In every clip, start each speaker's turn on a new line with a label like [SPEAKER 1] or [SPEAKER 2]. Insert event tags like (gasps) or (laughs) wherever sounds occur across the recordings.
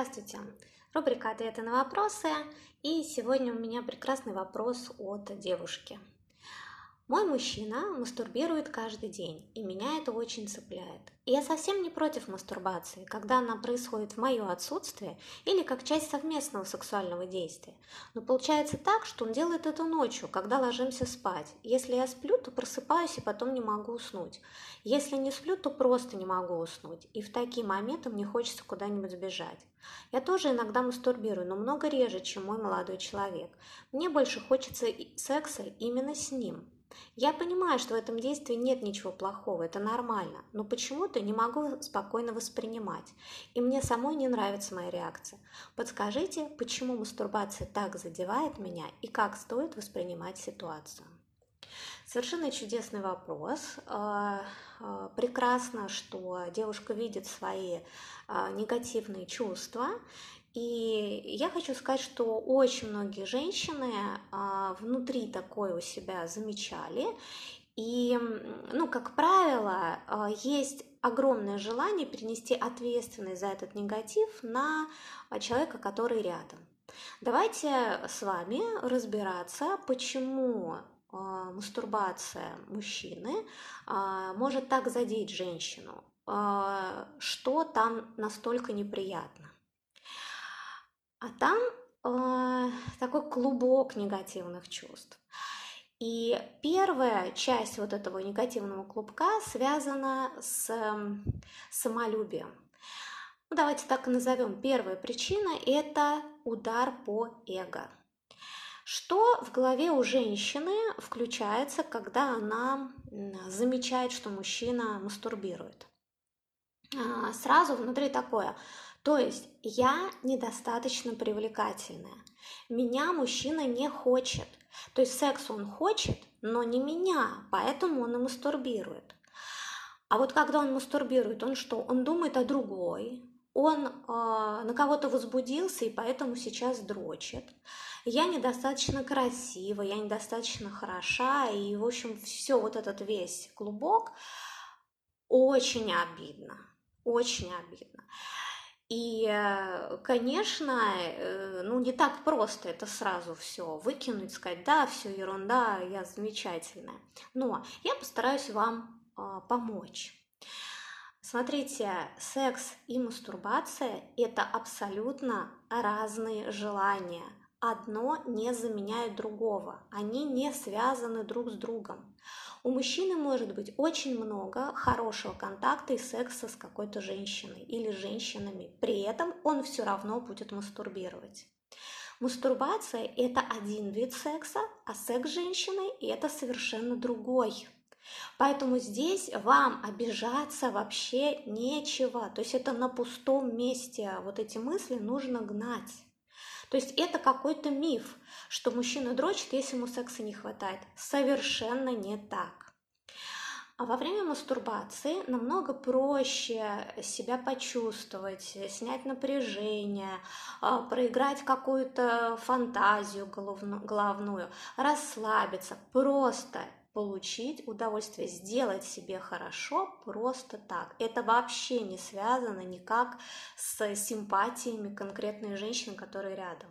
[SPEAKER 1] Здравствуйте! Рубрика «Ответы на вопросы». И сегодня у меня прекрасный вопрос от девушки. Мой мужчина мастурбирует каждый день, и меня это очень цепляет. Я совсем не против мастурбации, когда она происходит в мое отсутствие или как часть совместного сексуального действия. Но получается так, что он делает это ночью, когда ложимся спать. Если я сплю, то просыпаюсь и потом не могу уснуть. Если не сплю, то просто не могу уснуть. И в такие моменты мне хочется куда-нибудь сбежать. Я тоже иногда мастурбирую, но много реже, чем мой молодой человек. Мне больше хочется секса именно с ним, я понимаю, что в этом действии нет ничего плохого, это нормально, но почему-то не могу спокойно воспринимать, и мне самой не нравится моя реакция. Подскажите, почему мастурбация так задевает меня и как стоит воспринимать ситуацию? Совершенно чудесный вопрос. А, а, прекрасно, что девушка видит свои а, негативные чувства и я хочу сказать, что очень многие женщины внутри такое у себя замечали. И, ну, как правило, есть огромное желание перенести ответственность за этот негатив на человека, который рядом. Давайте с вами разбираться, почему мастурбация мужчины может так задеть женщину, что там настолько неприятно. А там такой клубок негативных чувств. И первая часть вот этого негативного клубка связана с э, самолюбием. Ну, давайте так и назовем. Первая причина – это удар по эго. Что в голове у женщины включается, когда она замечает, что мужчина мастурбирует? А, сразу внутри такое – то есть я недостаточно привлекательная. Меня мужчина не хочет. То есть секс он хочет, но не меня, поэтому он и мастурбирует. А вот когда он мастурбирует, он что? Он думает о другой, он э, на кого-то возбудился и поэтому сейчас дрочит. Я недостаточно красива, я недостаточно хороша, и, в общем, все вот этот весь клубок очень обидно, очень обидно. И, э, конечно, э, ну не так просто это сразу все выкинуть, сказать, да, все ерунда, я замечательная. Но я постараюсь вам а, помочь. Смотрите, секс и мастурбация – это абсолютно разные желания. Одно не заменяет другого, они не связаны друг с другом. У мужчины может быть очень много хорошего контакта и секса с какой-то женщиной или женщинами. При этом он все равно будет мастурбировать. Мастурбация – это один вид секса, а секс с женщиной – это совершенно другой. Поэтому здесь вам обижаться вообще нечего. То есть это на пустом месте. Вот эти мысли нужно гнать. То есть это какой-то миф, что мужчина дрочит, если ему секса не хватает. Совершенно не так. А во время мастурбации намного проще себя почувствовать, снять напряжение, а, проиграть какую-то фантазию головную, расслабиться, просто получить удовольствие, сделать себе хорошо просто так. Это вообще не связано никак с симпатиями конкретной женщины, которая рядом.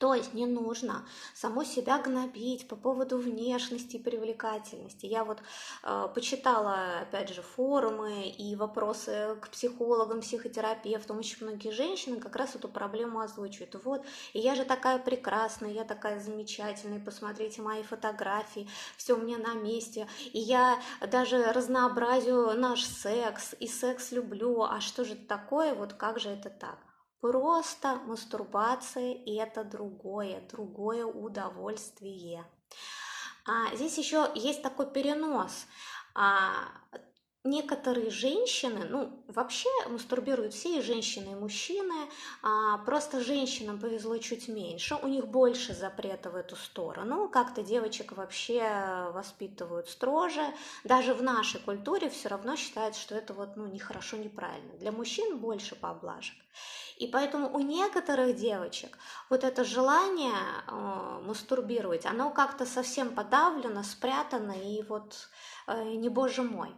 [SPEAKER 1] То есть не нужно само себя гнобить по поводу внешности и привлекательности. Я вот э, почитала, опять же, форумы и вопросы к психологам, психотерапевтам. Очень многие женщины как раз эту проблему озвучивают. Вот, и я же такая прекрасная, я такая замечательная, посмотрите мои фотографии, все у меня на месте. И я даже разнообразию наш секс, и секс люблю. А что же это такое? Вот как же это так? Просто мастурбация – это другое, другое удовольствие. А здесь еще есть такой перенос. А, некоторые женщины, ну, вообще мастурбируют все и женщины, и мужчины, а, просто женщинам повезло чуть меньше, у них больше запрета в эту сторону, как-то девочек вообще воспитывают строже, даже в нашей культуре все равно считается, что это вот, ну, нехорошо, неправильно. Для мужчин больше поблажек. И поэтому у некоторых девочек вот это желание э, мастурбировать, оно как-то совсем подавлено, спрятано, и вот э, не боже мой.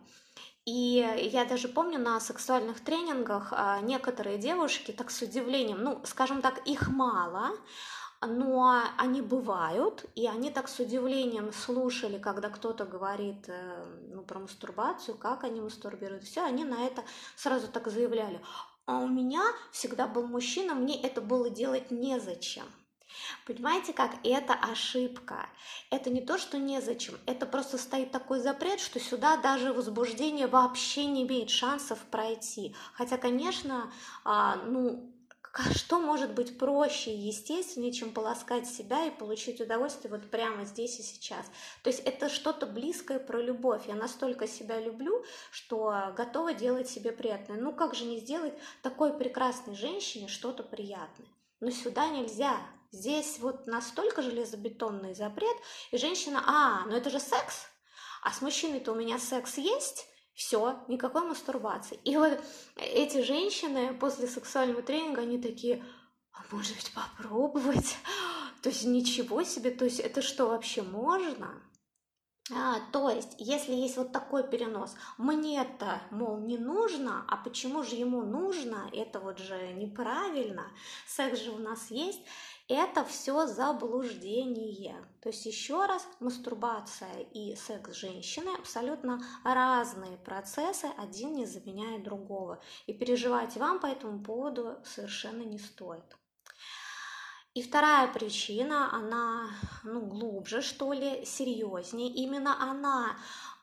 [SPEAKER 1] И я даже помню на сексуальных тренингах а, некоторые девушки так с удивлением, ну, скажем так, их мало, но они бывают, и они так с удивлением слушали, когда кто-то говорит э, ну, про мастурбацию, как они мастурбируют, все, они на это сразу так заявляли. А у меня всегда был мужчина, мне это было делать незачем. Понимаете, как это ошибка? Это не то, что незачем, это просто стоит такой запрет, что сюда даже возбуждение вообще не имеет шансов пройти. Хотя, конечно, а, ну, что может быть проще и естественнее, чем полоскать себя и получить удовольствие вот прямо здесь и сейчас. То есть это что-то близкое про любовь. Я настолько себя люблю, что готова делать себе приятное. Ну как же не сделать такой прекрасной женщине что-то приятное? Но сюда нельзя. Здесь вот настолько железобетонный запрет, и женщина, а, ну это же секс, а с мужчиной-то у меня секс есть, все, никакой мастурбации. И вот эти женщины после сексуального тренинга, они такие, а может быть попробовать? (gasps) То есть ничего себе, то есть это что вообще можно? А, то есть, если есть вот такой перенос, мне-то, мол, не нужно, а почему же ему нужно, это вот же неправильно, секс же у нас есть, это все заблуждение. То есть еще раз, мастурбация и секс женщины абсолютно разные процессы, один не заменяет другого. И переживать вам по этому поводу совершенно не стоит. И вторая причина, она ну, глубже, что ли, серьезнее. Именно она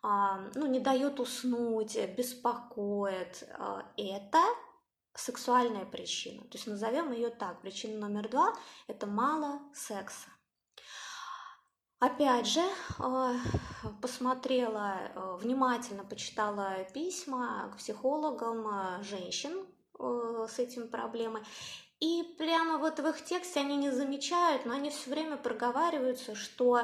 [SPEAKER 1] а, ну, не дает уснуть, беспокоит. А, это сексуальная причина. То есть назовем ее так. Причина номер два – это мало секса. Опять же, э, посмотрела, э, внимательно почитала письма к психологам э, женщин с этими проблемой. И прямо вот в их тексте они не замечают, но они все время проговариваются, что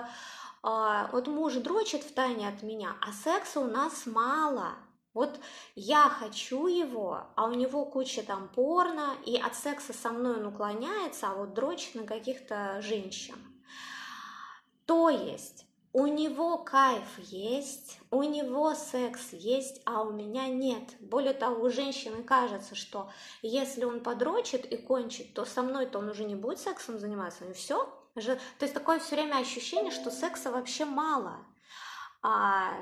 [SPEAKER 1] вот муж дрочит в тайне от меня, а секса у нас мало – вот я хочу его, а у него куча там порно, и от секса со мной он уклоняется, а вот дрочит на каких-то женщин. То есть у него кайф есть, у него секс есть, а у меня нет. Более того, у женщины кажется, что если он подрочит и кончит, то со мной-то он уже не будет сексом заниматься, и все. То есть такое все время ощущение, что секса вообще мало а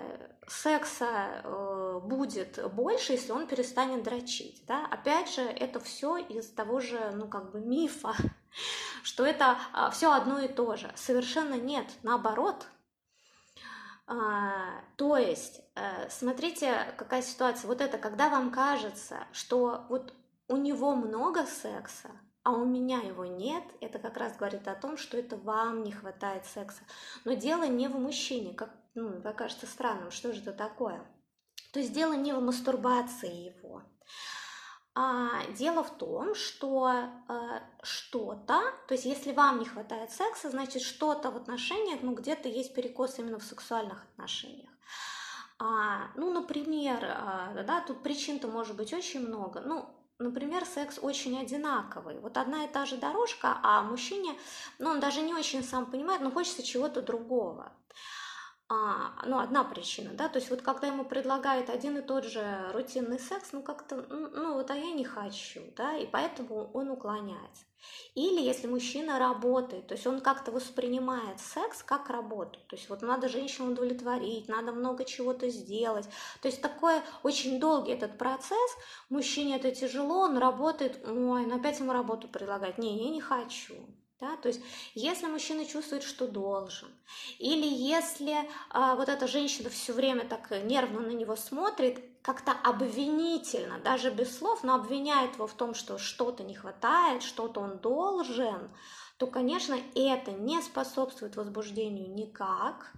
[SPEAKER 1] секса э, будет больше, если он перестанет дрочить. Да? Опять же, это все из того же, ну, как бы мифа, (laughs) что это а, все одно и то же. Совершенно нет, наоборот. А, то есть, а, смотрите, какая ситуация. Вот это, когда вам кажется, что вот у него много секса, а у меня его нет, это как раз говорит о том, что это вам не хватает секса. Но дело не в мужчине, как ну, покажется странным, что же это такое. То есть дело не в мастурбации его. А дело в том, что э, что-то, то есть если вам не хватает секса, значит что-то в отношениях, ну где-то есть перекос именно в сексуальных отношениях. А, ну, например, э, да, тут причин-то может быть очень много. Ну, например, секс очень одинаковый. Вот одна и та же дорожка, а мужчине, ну, он даже не очень сам понимает, но хочется чего-то другого а, ну, одна причина, да, то есть вот когда ему предлагают один и тот же рутинный секс, ну, как-то, ну, вот, а я не хочу, да, и поэтому он уклоняется. Или если мужчина работает, то есть он как-то воспринимает секс как работу, то есть вот надо женщину удовлетворить, надо много чего-то сделать, то есть такой очень долгий этот процесс, мужчине это тяжело, он работает, ой, ну опять ему работу предлагать, не, я не хочу, да? То есть если мужчина чувствует, что должен, или если а, вот эта женщина все время так нервно на него смотрит, как-то обвинительно, даже без слов, но обвиняет его в том, что что-то не хватает, что-то он должен, то, конечно, это не способствует возбуждению никак,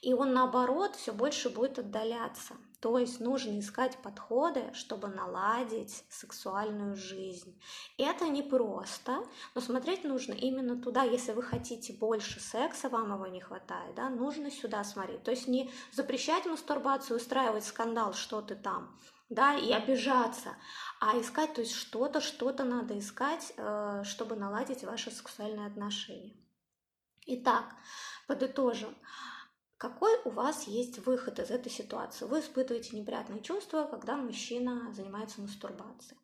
[SPEAKER 1] и он, наоборот, все больше будет отдаляться. То есть нужно искать подходы, чтобы наладить сексуальную жизнь. Это непросто, но смотреть нужно именно туда, если вы хотите больше секса, вам его не хватает, да, нужно сюда смотреть. То есть не запрещать мастурбацию, устраивать скандал, что ты там, да, и обижаться, а искать, то есть что-то, что-то надо искать, э, чтобы наладить ваши сексуальные отношения. Итак, подытожим. Какой у вас есть выход из этой ситуации? Вы испытываете неприятные чувства, когда мужчина занимается мастурбацией.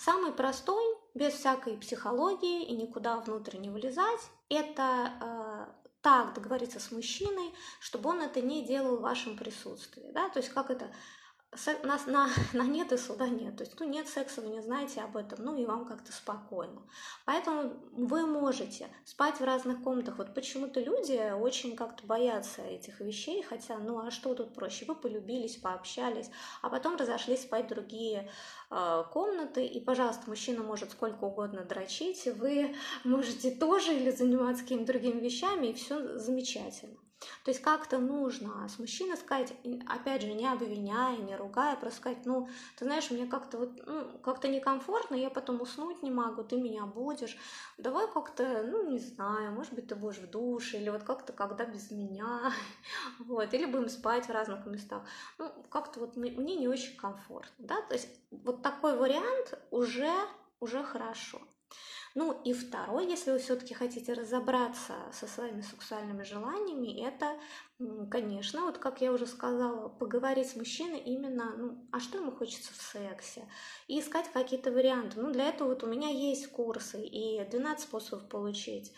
[SPEAKER 1] Самый простой, без всякой психологии и никуда внутрь не вылезать, это э, так договориться с мужчиной, чтобы он это не делал в вашем присутствии. Да? То есть как это на, на, (laughs) на нет и суда нет. То есть, ну, нет секса, вы не знаете об этом, ну, и вам как-то спокойно. Поэтому вы можете спать в разных комнатах. Вот почему-то люди очень как-то боятся этих вещей, хотя, ну, а что тут проще? Вы полюбились, пообщались, а потом разошлись спать в другие э, комнаты, и, пожалуйста, мужчина может сколько угодно дрочить, вы (laughs) можете тоже или заниматься какими-то другими вещами, и все замечательно. То есть как-то нужно с мужчиной сказать, опять же, не обвиняя, не ругая, просто сказать, ну, ты знаешь, мне как-то вот, ну, как-то некомфортно, я потом уснуть не могу, ты меня будешь, давай как-то, ну, не знаю, может быть, ты будешь в душе, или вот как-то когда без меня, (laughs) вот, или будем спать в разных местах. Ну, как-то вот мне не очень комфортно, да, то есть вот такой вариант уже, уже хорошо. Ну и второй, если вы все-таки хотите разобраться со своими сексуальными желаниями, это, конечно, вот как я уже сказала, поговорить с мужчиной именно, ну, а что ему хочется в сексе, и искать какие-то варианты. Ну, для этого вот у меня есть курсы и 12 способов получить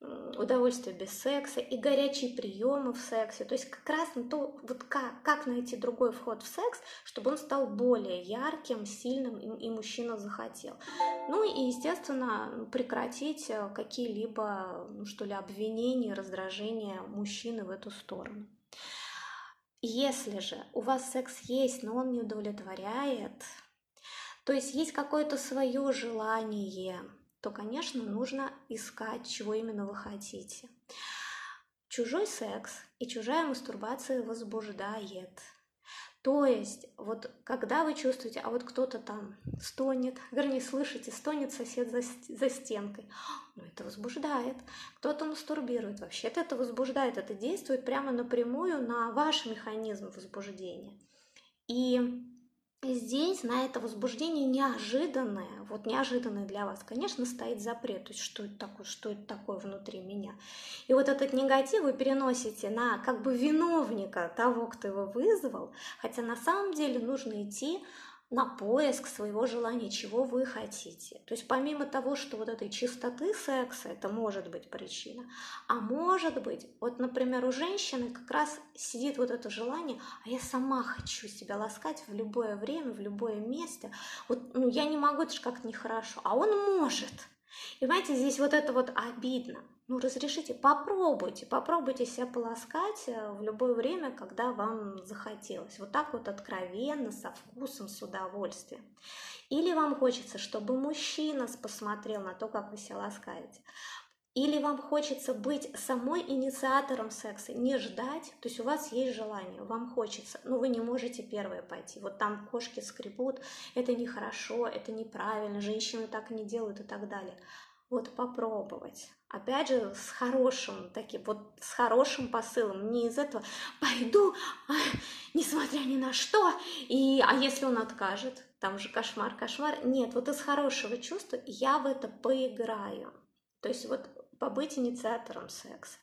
[SPEAKER 1] удовольствие без секса и горячие приемы в сексе. То есть как раз на то, вот как, как найти другой вход в секс, чтобы он стал более ярким, сильным и, и мужчина захотел. Ну и, естественно, прекратить э, какие-либо, ну, что ли, обвинения, раздражения мужчины в эту сторону. Если же у вас секс есть, но он не удовлетворяет, то есть есть какое-то свое желание, то, конечно, нужно искать, чего именно вы хотите. Чужой секс и чужая мастурбация возбуждает. То есть, вот когда вы чувствуете, а вот кто-то там стонет, вернее, слышите, стонет сосед за, за стенкой, ну это возбуждает. Кто-то мастурбирует, вообще-то это возбуждает, это действует прямо напрямую на ваш механизм возбуждения. И здесь на это возбуждение неожиданное, вот неожиданное для вас, конечно, стоит запрет, то есть что это такое, что это такое внутри меня. И вот этот негатив вы переносите на как бы виновника того, кто его вызвал, хотя на самом деле нужно идти на поиск своего желания, чего вы хотите. То есть помимо того, что вот этой чистоты секса, это может быть причина, а может быть, вот, например, у женщины как раз сидит вот это желание, а я сама хочу себя ласкать в любое время, в любое место. Вот, ну, я не могу, это же как-то нехорошо, а он может. И понимаете, здесь вот это вот обидно. Ну, разрешите, попробуйте, попробуйте себя полоскать э, в любое время, когда вам захотелось. Вот так вот откровенно, со вкусом, с удовольствием. Или вам хочется, чтобы мужчина посмотрел на то, как вы себя ласкаете. Или вам хочется быть самой инициатором секса, не ждать, то есть у вас есть желание, вам хочется, но вы не можете первые пойти. Вот там кошки скребут, это нехорошо, это неправильно, женщины так не делают и так далее. Вот попробовать. Опять же, с хорошим таким, вот с хорошим посылом, не из этого пойду, а, несмотря ни на что, и, а если он откажет, там же кошмар, кошмар. Нет, вот из хорошего чувства я в это поиграю. То есть вот побыть инициатором секса.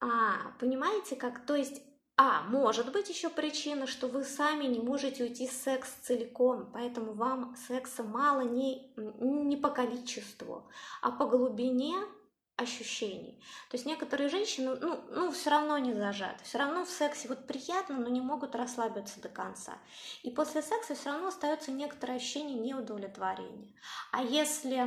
[SPEAKER 1] А, понимаете как? То есть а, может быть еще причина, что вы сами не можете уйти в секс целиком, поэтому вам секса мало не, не по количеству, а по глубине ощущений. То есть некоторые женщины, ну, ну, все равно не зажаты, все равно в сексе вот приятно, но не могут расслабиться до конца. И после секса все равно остается некоторое ощущение неудовлетворения. А если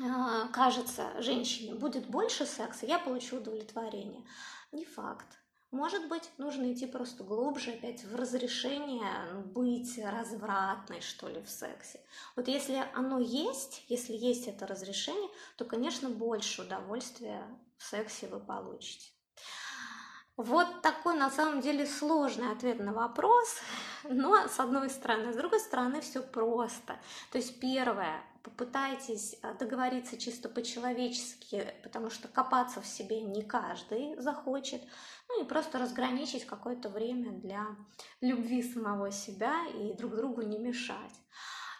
[SPEAKER 1] э, кажется женщине будет больше секса, я получу удовлетворение. Не факт. Может быть, нужно идти просто глубже опять в разрешение ну, быть развратной, что ли, в сексе. Вот если оно есть, если есть это разрешение, то, конечно, больше удовольствия в сексе вы получите. Вот такой на самом деле сложный ответ на вопрос, но с одной стороны, с другой стороны все просто. То есть первое, попытайтесь э, договориться чисто по-человечески, потому что копаться в себе не каждый захочет, ну и просто разграничить какое-то время для любви самого себя и друг другу не мешать.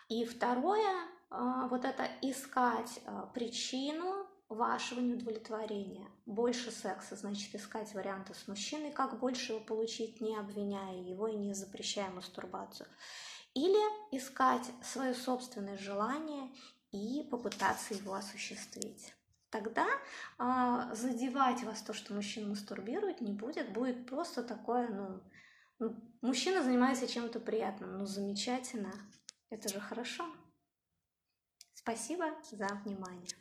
[SPEAKER 1] И второе, э, вот это искать э, причину вашего неудовлетворения. Больше секса, значит, искать варианты с мужчиной, как больше его получить, не обвиняя его и не запрещая мастурбацию. Или искать свое собственное желание и попытаться его осуществить. Тогда э, задевать вас то, что мужчина мастурбирует, не будет. Будет просто такое, ну, ну мужчина занимается чем-то приятным. Ну, замечательно. Это же хорошо. Спасибо за внимание.